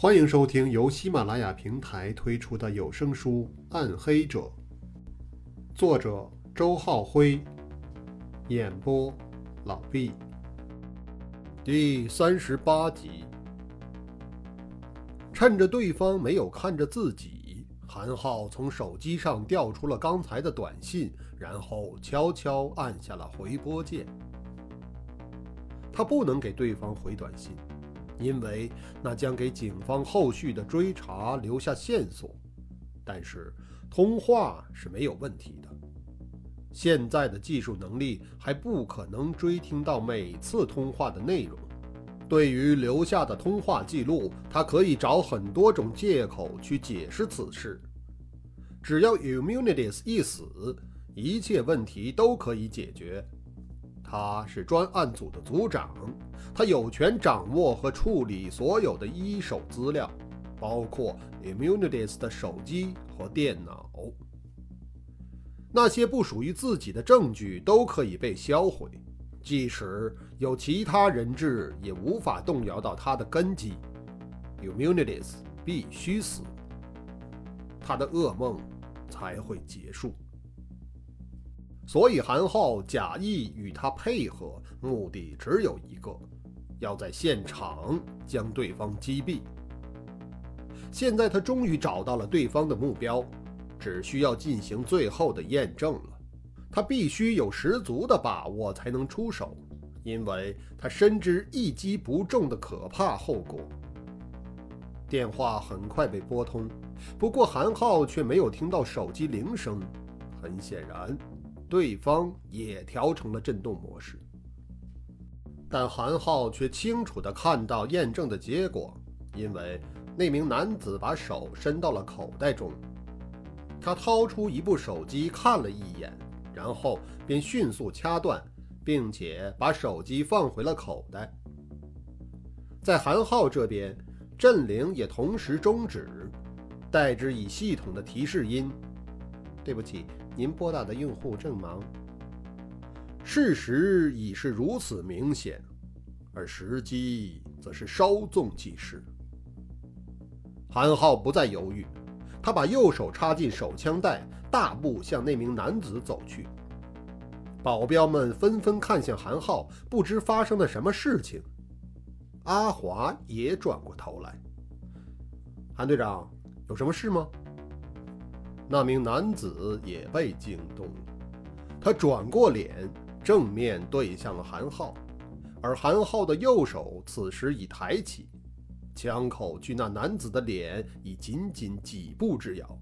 欢迎收听由喜马拉雅平台推出的有声书《暗黑者》，作者周浩辉，演播老毕。第三十八集。趁着对方没有看着自己，韩浩从手机上调出了刚才的短信，然后悄悄按下了回拨键。他不能给对方回短信。因为那将给警方后续的追查留下线索，但是通话是没有问题的。现在的技术能力还不可能追听到每次通话的内容。对于留下的通话记录，他可以找很多种借口去解释此事。只要 Immunities 一死，一切问题都可以解决。他是专案组的组长，他有权掌握和处理所有的一手资料，包括 Immunities 的手机和电脑。那些不属于自己的证据都可以被销毁，即使有其他人质，也无法动摇到他的根基。Immunities 必须死，他的噩梦才会结束。所以韩浩假意与他配合，目的只有一个，要在现场将对方击毙。现在他终于找到了对方的目标，只需要进行最后的验证了。他必须有十足的把握才能出手，因为他深知一击不中的可怕后果。电话很快被拨通，不过韩浩却没有听到手机铃声，很显然。对方也调成了震动模式，但韩浩却清楚地看到验证的结果，因为那名男子把手伸到了口袋中，他掏出一部手机看了一眼，然后便迅速掐断，并且把手机放回了口袋。在韩浩这边，振铃也同时终止，代之以系统的提示音：“对不起。”您拨打的用户正忙。事实已是如此明显，而时机则是稍纵即逝。韩浩不再犹豫，他把右手插进手枪袋，大步向那名男子走去。保镖们纷纷看向韩浩，不知发生了什么事情。阿华也转过头来：“韩队长，有什么事吗？”那名男子也被惊动了，他转过脸，正面对向了韩浩，而韩浩的右手此时已抬起，枪口距那男子的脸已仅仅几步之遥。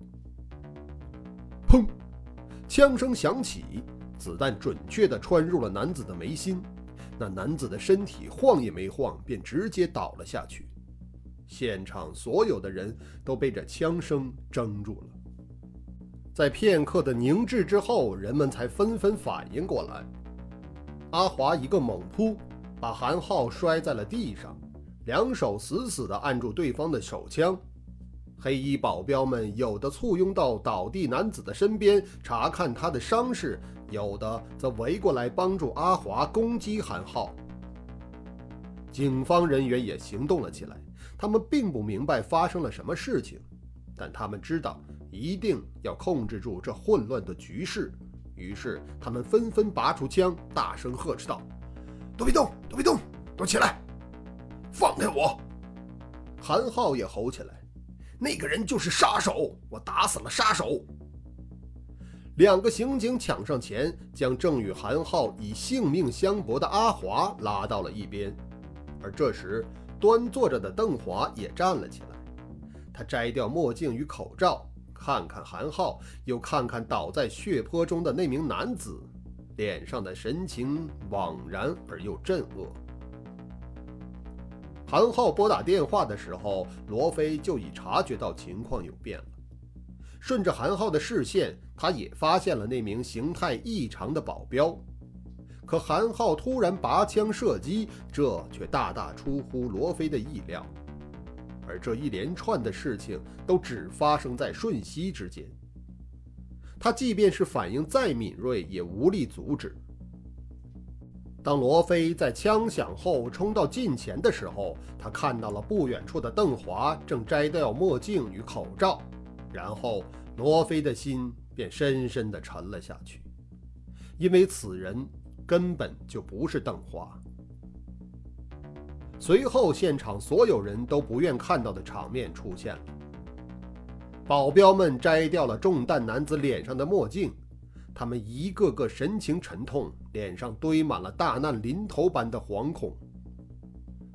砰！枪声响起，子弹准确地穿入了男子的眉心，那男子的身体晃也没晃，便直接倒了下去。现场所有的人都被这枪声怔住了。在片刻的凝滞之后，人们才纷纷反应过来。阿华一个猛扑，把韩浩摔在了地上，两手死死地按住对方的手枪。黑衣保镖们有的簇拥到倒地男子的身边查看他的伤势，有的则围过来帮助阿华攻击韩浩。警方人员也行动了起来，他们并不明白发生了什么事情，但他们知道。一定要控制住这混乱的局势。于是，他们纷纷拔出枪，大声呵斥道：“都别动，都别动，都起来！放开我！”韩浩也吼起来：“那个人就是杀手，我打死了杀手！”两个刑警抢上前，将正与韩浩以性命相搏的阿华拉到了一边。而这时，端坐着的邓华也站了起来，他摘掉墨镜与口罩。看看韩浩，又看看倒在血泊中的那名男子，脸上的神情惘然而又震愕。韩浩拨打电话的时候，罗非就已察觉到情况有变了。顺着韩浩的视线，他也发现了那名形态异常的保镖。可韩浩突然拔枪射击，这却大大出乎罗非的意料。而这一连串的事情都只发生在瞬息之间，他即便是反应再敏锐，也无力阻止。当罗非在枪响后冲到近前的时候，他看到了不远处的邓华正摘掉墨镜与口罩，然后罗非的心便深深地沉了下去，因为此人根本就不是邓华。随后，现场所有人都不愿看到的场面出现了：保镖们摘掉了中弹男子脸上的墨镜。他们一个个神情沉痛，脸上堆满了大难临头般的惶恐。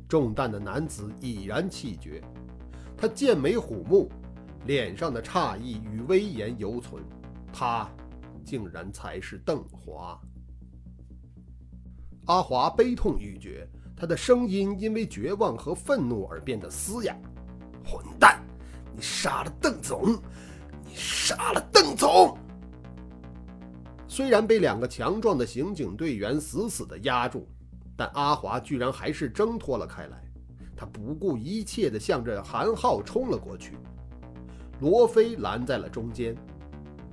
中弹的男子已然气绝，他剑眉虎目，脸上的诧异与威严犹存。他竟然才是邓华。阿华悲痛欲绝，他的声音因为绝望和愤怒而变得嘶哑：“混蛋！你杀了邓总！你杀了邓总！”虽然被两个强壮的刑警队员死死地压住，但阿华居然还是挣脱了开来。他不顾一切地向着韩浩冲了过去，罗非拦在了中间。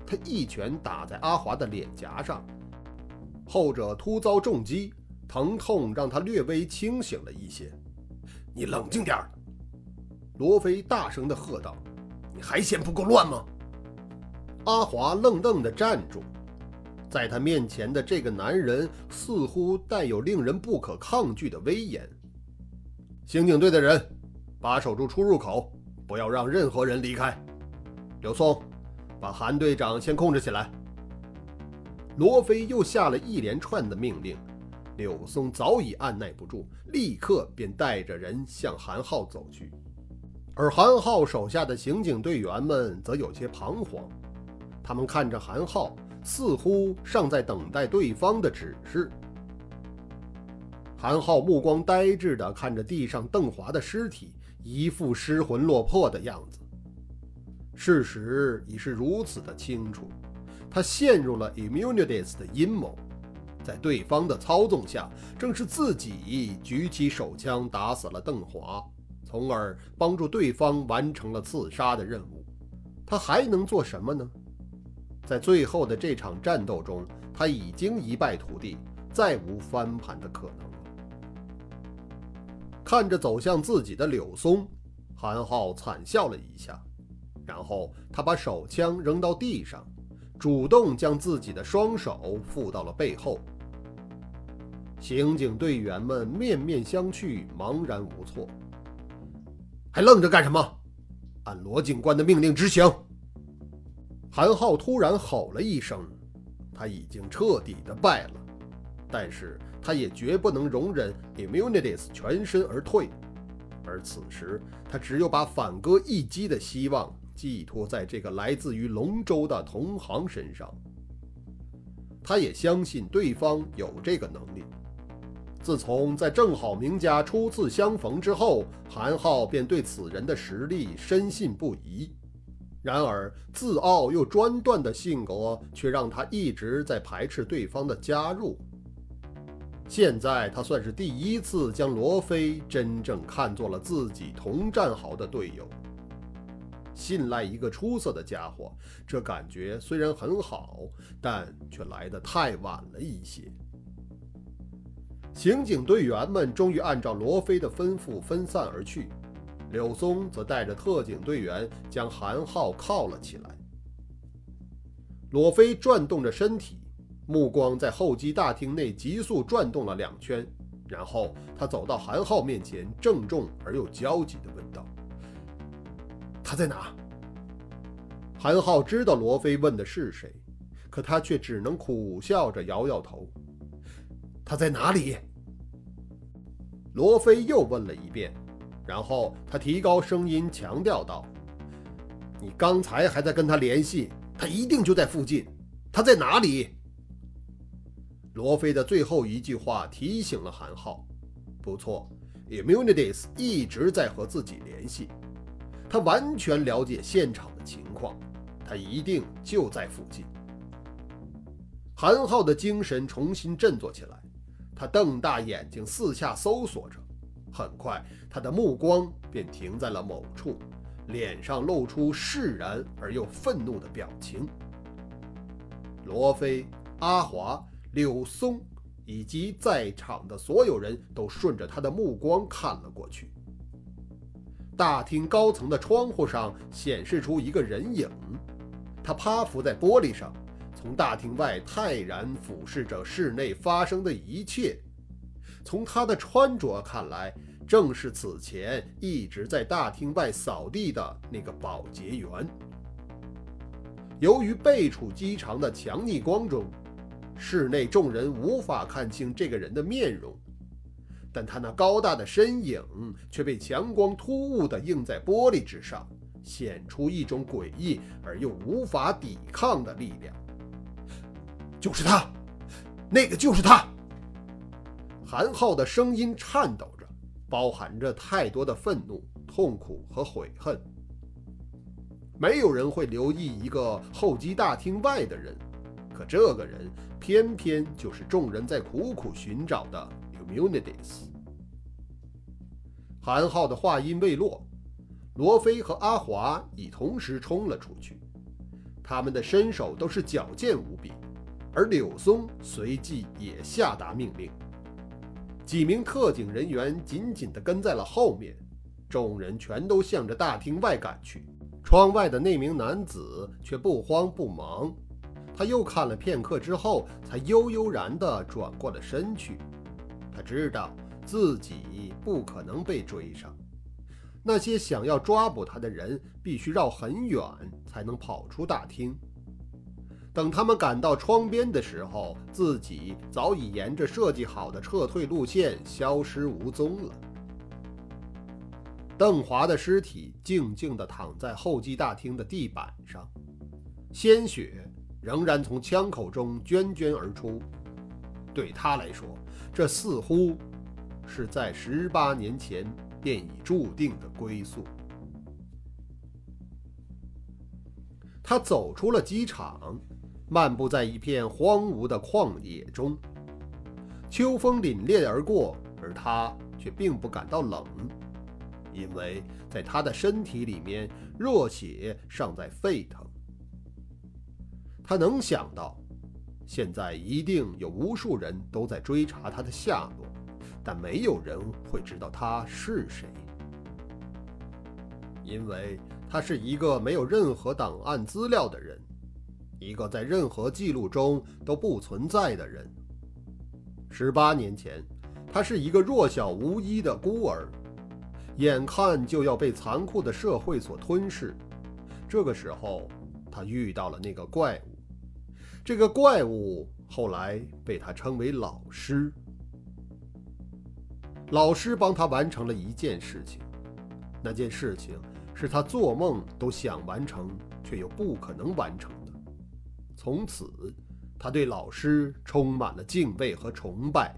他一拳打在阿华的脸颊上，后者突遭重击，疼痛让他略微清醒了一些。“你冷静点儿！”罗非大声地喝道，“你还嫌不够乱吗？”阿华愣愣地站住。在他面前的这个男人似乎带有令人不可抗拒的威严。刑警队的人，把守住出入口，不要让任何人离开。柳松，把韩队长先控制起来。罗非又下了一连串的命令，柳松早已按耐不住，立刻便带着人向韩浩走去。而韩浩手下的刑警队员们则有些彷徨，他们看着韩浩。似乎尚在等待对方的指示。韩浩目光呆滞地看着地上邓华的尸体，一副失魂落魄的样子。事实已是如此的清楚，他陷入了 Immunities 的阴谋，在对方的操纵下，正是自己举起手枪打死了邓华，从而帮助对方完成了刺杀的任务。他还能做什么呢？在最后的这场战斗中，他已经一败涂地，再无翻盘的可能了。看着走向自己的柳松，韩浩惨笑了一下，然后他把手枪扔到地上，主动将自己的双手附到了背后。刑警队员们面面相觑，茫然无措。还愣着干什么？按罗警官的命令执行。韩浩突然吼了一声，他已经彻底的败了，但是他也绝不能容忍 Immunities 全身而退，而此时他只有把反戈一击的希望寄托在这个来自于龙州的同行身上。他也相信对方有这个能力。自从在正好明家初次相逢之后，韩浩便对此人的实力深信不疑。然而，自傲又专断的性格却让他一直在排斥对方的加入。现在，他算是第一次将罗非真正看作了自己同战壕的队友。信赖一个出色的家伙，这感觉虽然很好，但却来得太晚了一些。刑警队员们终于按照罗非的吩咐分散而去。柳松则带着特警队员将韩浩铐了起来。罗非转动着身体，目光在候机大厅内急速转动了两圈，然后他走到韩浩面前，郑重而又焦急地问道：“他在哪？”韩浩知道罗非问的是谁，可他却只能苦笑着摇摇头：“他在哪里？”罗非又问了一遍。然后他提高声音强调道：“你刚才还在跟他联系，他一定就在附近。他在哪里？”罗非的最后一句话提醒了韩浩：“不错，Immunities 一直在和自己联系，他完全了解现场的情况，他一定就在附近。”韩浩的精神重新振作起来，他瞪大眼睛四下搜索着。很快，他的目光便停在了某处，脸上露出释然而又愤怒的表情。罗非、阿华、柳松以及在场的所有人都顺着他的目光看了过去。大厅高层的窗户上显示出一个人影，他趴伏在玻璃上，从大厅外泰然俯视着室内发生的一切。从他的穿着看来，正是此前一直在大厅外扫地的那个保洁员。由于背处机场的强逆光中，室内众人无法看清这个人的面容。但他那高大的身影却被强光突兀地映在玻璃之上，显出一种诡异而又无法抵抗的力量。就是他，那个就是他。韩浩的声音颤抖着，包含着太多的愤怒、痛苦和悔恨。没有人会留意一个候机大厅外的人，可这个人偏偏就是众人在苦苦寻找的。Immunities。韩浩的话音未落，罗非和阿华已同时冲了出去，他们的身手都是矫健无比，而柳松随即也下达命令。几名特警人员紧紧地跟在了后面，众人全都向着大厅外赶去。窗外的那名男子却不慌不忙，他又看了片刻之后，才悠悠然地转过了身去。他知道自己不可能被追上，那些想要抓捕他的人必须绕很远才能跑出大厅。等他们赶到窗边的时候，自己早已沿着设计好的撤退路线消失无踪了。邓华的尸体静静地躺在候机大厅的地板上，鲜血仍然从枪口中涓涓而出。对他来说，这似乎是在十八年前便已注定的归宿。他走出了机场，漫步在一片荒芜的旷野中。秋风凛冽而过，而他却并不感到冷，因为在他的身体里面，热血尚在沸腾。他能想到。现在一定有无数人都在追查他的下落，但没有人会知道他是谁，因为他是一个没有任何档案资料的人，一个在任何记录中都不存在的人。十八年前，他是一个弱小无依的孤儿，眼看就要被残酷的社会所吞噬。这个时候，他遇到了那个怪物。这个怪物后来被他称为老师。老师帮他完成了一件事情，那件事情是他做梦都想完成却又不可能完成的。从此，他对老师充满了敬畏和崇拜。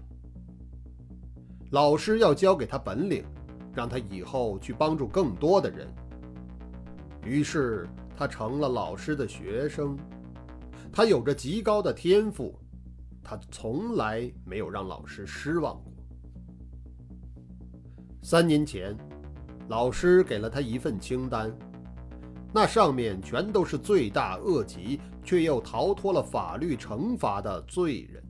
老师要教给他本领，让他以后去帮助更多的人。于是，他成了老师的学生。他有着极高的天赋，他从来没有让老师失望过。三年前，老师给了他一份清单，那上面全都是罪大恶极却又逃脱了法律惩罚的罪人。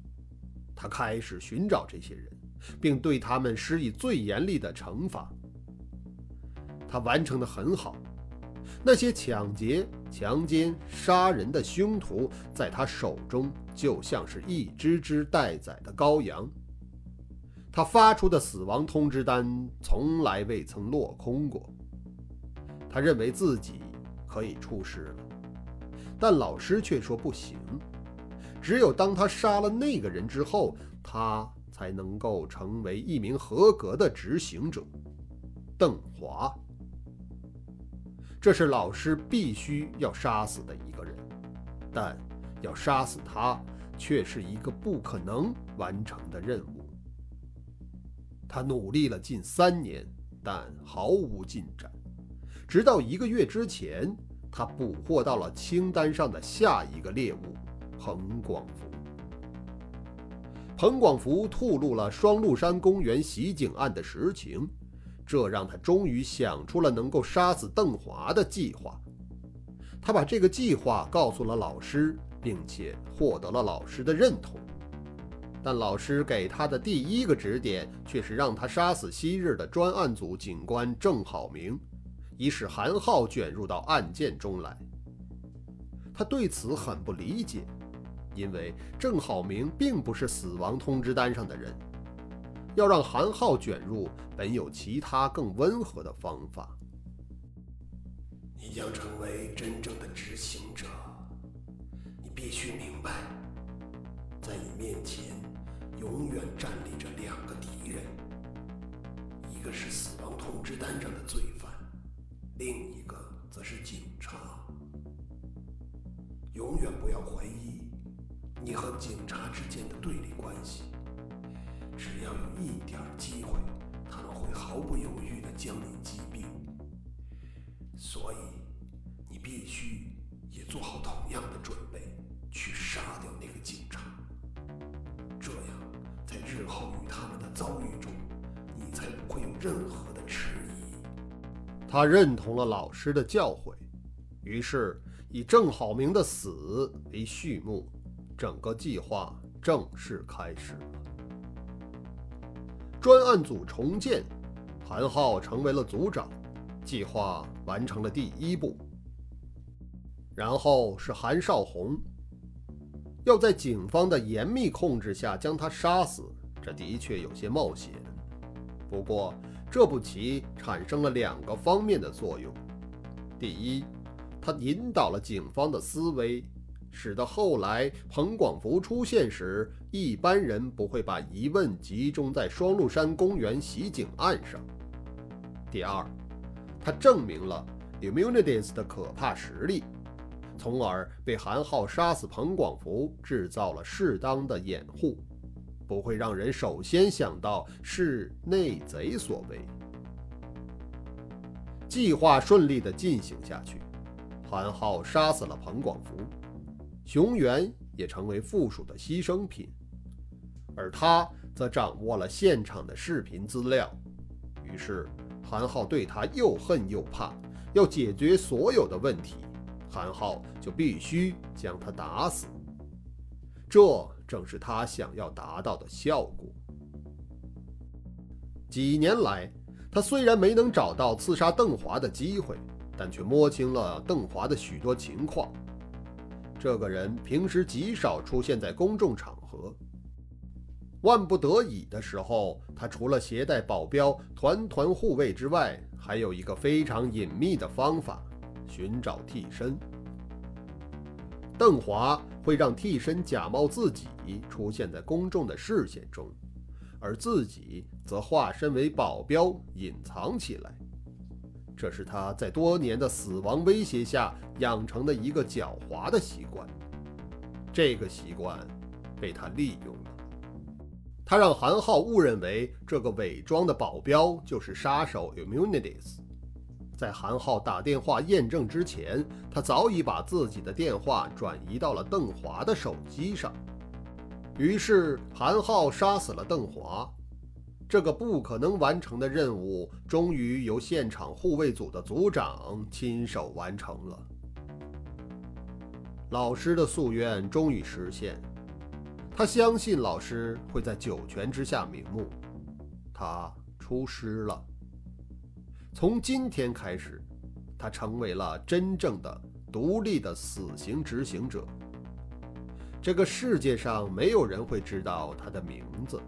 他开始寻找这些人，并对他们施以最严厉的惩罚。他完成的很好。那些抢劫、强奸、杀人的凶徒，在他手中就像是一只只待宰的羔羊。他发出的死亡通知单从来未曾落空过。他认为自己可以出师了，但老师却说不行。只有当他杀了那个人之后，他才能够成为一名合格的执行者。邓华。这是老师必须要杀死的一个人，但要杀死他却是一个不可能完成的任务。他努力了近三年，但毫无进展。直到一个月之前，他捕获到了清单上的下一个猎物——彭广福。彭广福吐露了双鹿山公园袭警案的实情。这让他终于想出了能够杀死邓华的计划。他把这个计划告诉了老师，并且获得了老师的认同。但老师给他的第一个指点却是让他杀死昔日的专案组警官郑好明，以使韩浩卷入到案件中来。他对此很不理解，因为郑好明并不是死亡通知单上的人，要让韩浩卷入，本有其他更温和的方法。你将成为真正的执行者，你必须明白，在你面前。站立着两个敌人，一个是死亡通知单上的罪犯，另一个则是警察。永远不要怀疑你和警察之间的对立关系，只要有一点机会，他们会毫不犹豫地将你击毙。所以，你必须也做好同样的准备，去杀掉那个警察。日后与他们的遭遇中，你才不会有任何的迟疑。他认同了老师的教诲，于是以郑好明的死为序幕，整个计划正式开始了。专案组重建，韩浩成为了组长，计划完成了第一步。然后是韩少红，要在警方的严密控制下将他杀死。这的确有些冒险，不过这步棋产生了两个方面的作用。第一，它引导了警方的思维，使得后来彭广福出现时，一般人不会把疑问集中在双鹿山公园袭警案上。第二，它证明了 Immunities 的可怕实力，从而为韩浩杀死彭广福制造了适当的掩护。不会让人首先想到是内贼所为。计划顺利地进行下去，韩浩杀死了彭广福，熊原也成为附属的牺牲品，而他则掌握了现场的视频资料。于是，韩浩对他又恨又怕，要解决所有的问题，韩浩就必须将他打死。这。正是他想要达到的效果。几年来，他虽然没能找到刺杀邓华的机会，但却摸清了邓华的许多情况。这个人平时极少出现在公众场合，万不得已的时候，他除了携带保镖团团护卫之外，还有一个非常隐秘的方法：寻找替身。邓华会让替身假冒自己出现在公众的视线中，而自己则化身为保镖隐藏起来。这是他在多年的死亡威胁下养成的一个狡猾的习惯。这个习惯被他利用了。他让韩浩误认为这个伪装的保镖就是杀手 Immunities。在韩浩打电话验证之前，他早已把自己的电话转移到了邓华的手机上。于是，韩浩杀死了邓华。这个不可能完成的任务，终于由现场护卫组的组长亲手完成了。老师的夙愿终于实现，他相信老师会在九泉之下瞑目。他出师了。从今天开始，他成为了真正的独立的死刑执行者。这个世界上没有人会知道他的名字，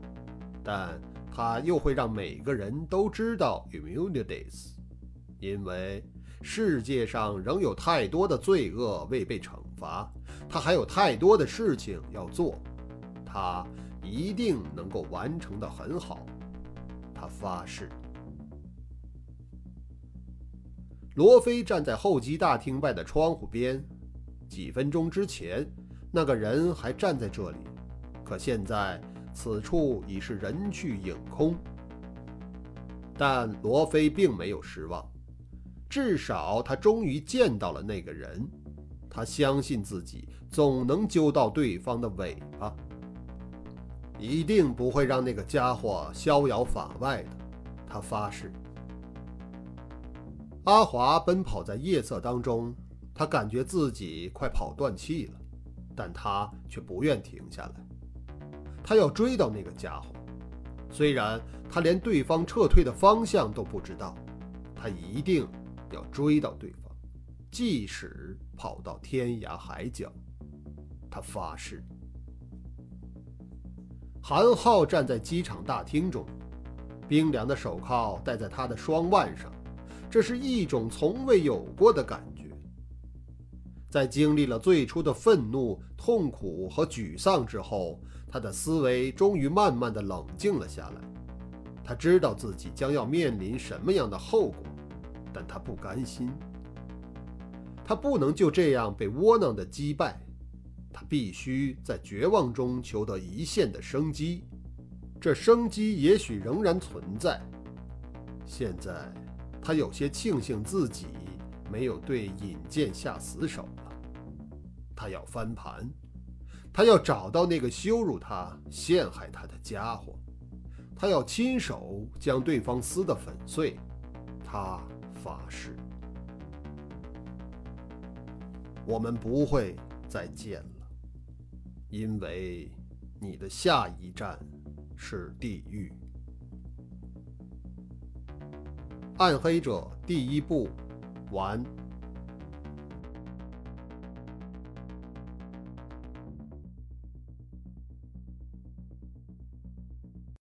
但他又会让每个人都知道 Immunities，因为世界上仍有太多的罪恶未被惩罚，他还有太多的事情要做，他一定能够完成的很好，他发誓。罗非站在候机大厅外的窗户边，几分钟之前，那个人还站在这里，可现在此处已是人去影空。但罗非并没有失望，至少他终于见到了那个人。他相信自己总能揪到对方的尾巴，一定不会让那个家伙逍遥法外的。他发誓。阿华奔跑在夜色当中，他感觉自己快跑断气了，但他却不愿停下来。他要追到那个家伙，虽然他连对方撤退的方向都不知道，他一定要追到对方，即使跑到天涯海角，他发誓。韩浩站在机场大厅中，冰凉的手铐戴在他的双腕上，这是一种从未有过的感觉。在经历了最初的愤怒、痛苦和沮丧之后，他的思维终于慢慢的冷静了下来。他知道自己将要面临什么样的后果，但他不甘心。他不能就这样被窝囊的击败，他必须在绝望中求得一线的生机。这生机也许仍然存在。现在，他有些庆幸自己没有对尹健下死手了。他要翻盘，他要找到那个羞辱他、陷害他的家伙，他要亲手将对方撕得粉碎。他发誓，我们不会再见了，因为你的下一站是地狱。暗黑者第一部完。